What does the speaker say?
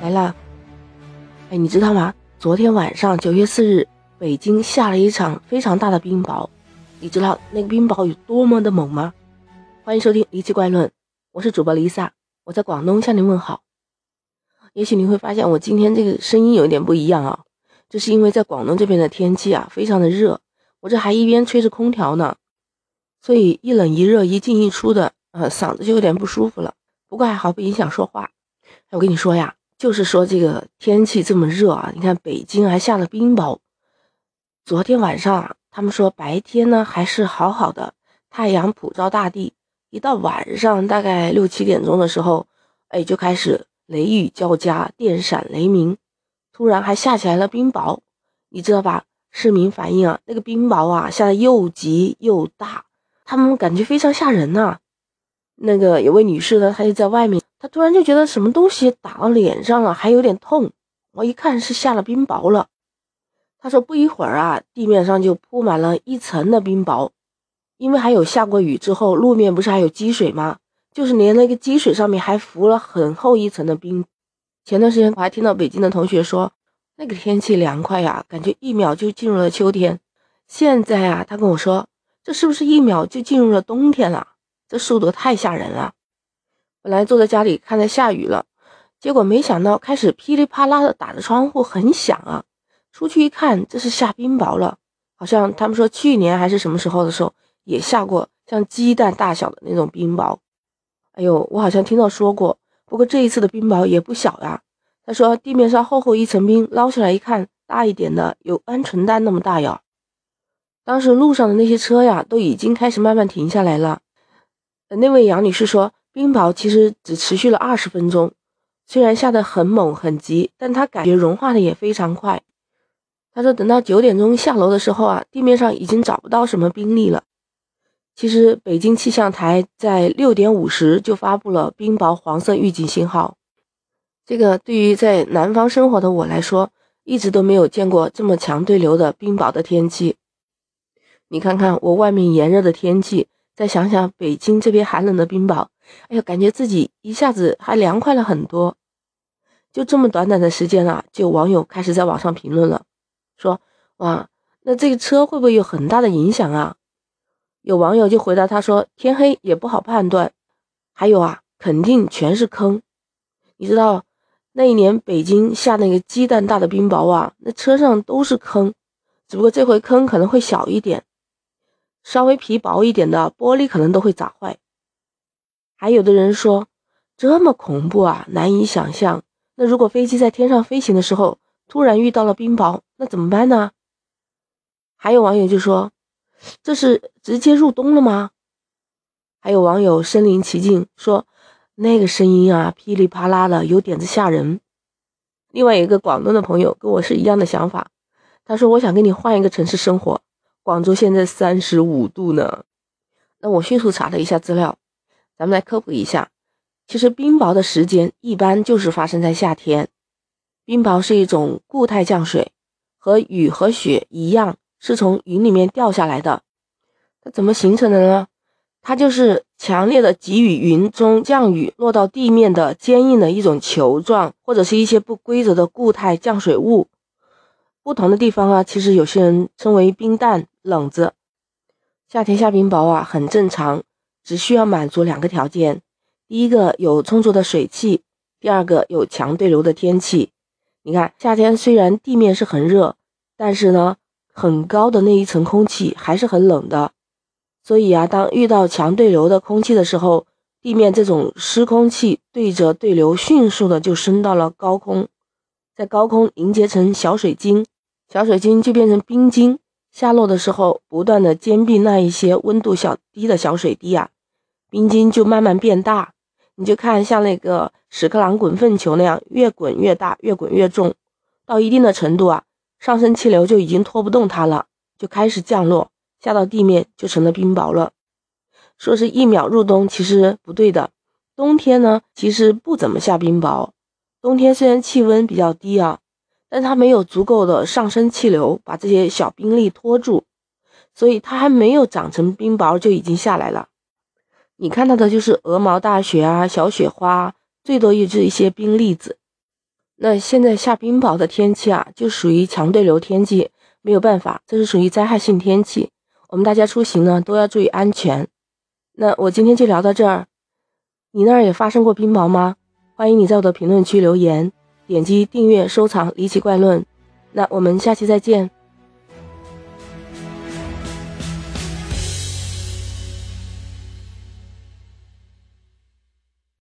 来了！哎，你知道吗？昨天晚上九月四日，北京下了一场非常大的冰雹。你知道那个冰雹有多么的猛吗？欢迎收听《离奇怪论》，我是主播丽萨，我在广东向您问好。也许你会发现我今天这个声音有一点不一样啊，这是因为在广东这边的天气啊非常的热，我这还一边吹着空调呢，所以一冷一热一进一出的，呃，嗓子就有点不舒服了。不过还好不影响说话。我跟你说呀，就是说这个天气这么热啊，你看北京还下了冰雹。昨天晚上他们说白天呢还是好好的，太阳普照大地。一到晚上大概六七点钟的时候，哎，就开始雷雨交加，电闪雷鸣，突然还下起来了冰雹。你知道吧？市民反映啊，那个冰雹啊下的又急又大，他们感觉非常吓人呐。那个有位女士呢，她就在外面。他突然就觉得什么东西打到脸上了，还有点痛。我一看是下了冰雹了。他说不一会儿啊，地面上就铺满了一层的冰雹，因为还有下过雨之后，路面不是还有积水吗？就是连那个积水上面还浮了很厚一层的冰。前段时间我还听到北京的同学说，那个天气凉快呀，感觉一秒就进入了秋天。现在啊，他跟我说，这是不是一秒就进入了冬天了？这速度太吓人了。本来坐在家里看着下雨了，结果没想到开始噼里啪啦的打着窗户，很响啊！出去一看，这是下冰雹了。好像他们说去年还是什么时候的时候也下过像鸡蛋大小的那种冰雹。哎呦，我好像听到说过。不过这一次的冰雹也不小呀。他说地面上厚厚一层冰，捞起来一看，大一点的有鹌鹑蛋那么大呀。当时路上的那些车呀，都已经开始慢慢停下来了。那位杨女士说。冰雹其实只持续了二十分钟，虽然下得很猛很急，但他感觉融化的也非常快。他说，等到九点钟下楼的时候啊，地面上已经找不到什么冰粒了。其实，北京气象台在六点五十就发布了冰雹黄色预警信号。这个对于在南方生活的我来说，一直都没有见过这么强对流的冰雹的天气。你看看我外面炎热的天气，再想想北京这边寒冷的冰雹。哎呀，感觉自己一下子还凉快了很多。就这么短短的时间啊，就有网友开始在网上评论了，说：“哇，那这个车会不会有很大的影响啊？”有网友就回答他说：“天黑也不好判断。”还有啊，肯定全是坑。你知道那一年北京下那个鸡蛋大的冰雹啊，那车上都是坑，只不过这回坑可能会小一点，稍微皮薄一点的玻璃可能都会砸坏。还有的人说，这么恐怖啊，难以想象。那如果飞机在天上飞行的时候，突然遇到了冰雹，那怎么办呢？还有网友就说，这是直接入冬了吗？还有网友身临其境说，那个声音啊，噼里啪啦的，有点子吓人。另外一个广东的朋友跟我是一样的想法，他说，我想跟你换一个城市生活。广州现在三十五度呢。那我迅速查了一下资料。咱们来科普一下，其实冰雹的时间一般就是发生在夏天。冰雹是一种固态降水，和雨和雪一样，是从云里面掉下来的。它怎么形成的呢？它就是强烈的急雨云中降雨落到地面的坚硬的一种球状，或者是一些不规则的固态降水物。不同的地方啊，其实有些人称为冰弹、冷子。夏天下冰雹啊，很正常。只需要满足两个条件：第一个有充足的水汽，第二个有强对流的天气。你看，夏天虽然地面是很热，但是呢，很高的那一层空气还是很冷的。所以啊，当遇到强对流的空气的时候，地面这种湿空气对着对流迅速的就升到了高空，在高空凝结成小水晶，小水晶就变成冰晶，下落的时候不断的坚壁那一些温度小低的小水滴啊。冰晶就慢慢变大，你就看像那个屎壳郎滚粪球那样，越滚越大，越滚越重，到一定的程度啊，上升气流就已经拖不动它了，就开始降落，下到地面就成了冰雹了。说是一秒入冬，其实不对的。冬天呢，其实不怎么下冰雹。冬天虽然气温比较低啊，但它没有足够的上升气流把这些小冰粒拖住，所以它还没有长成冰雹就已经下来了。你看到的就是鹅毛大雪啊，小雪花，最多也是一些冰粒子。那现在下冰雹的天气啊，就属于强对流天气，没有办法，这是属于灾害性天气。我们大家出行呢都要注意安全。那我今天就聊到这儿，你那儿也发生过冰雹吗？欢迎你在我的评论区留言，点击订阅、收藏《离奇怪论》。那我们下期再见。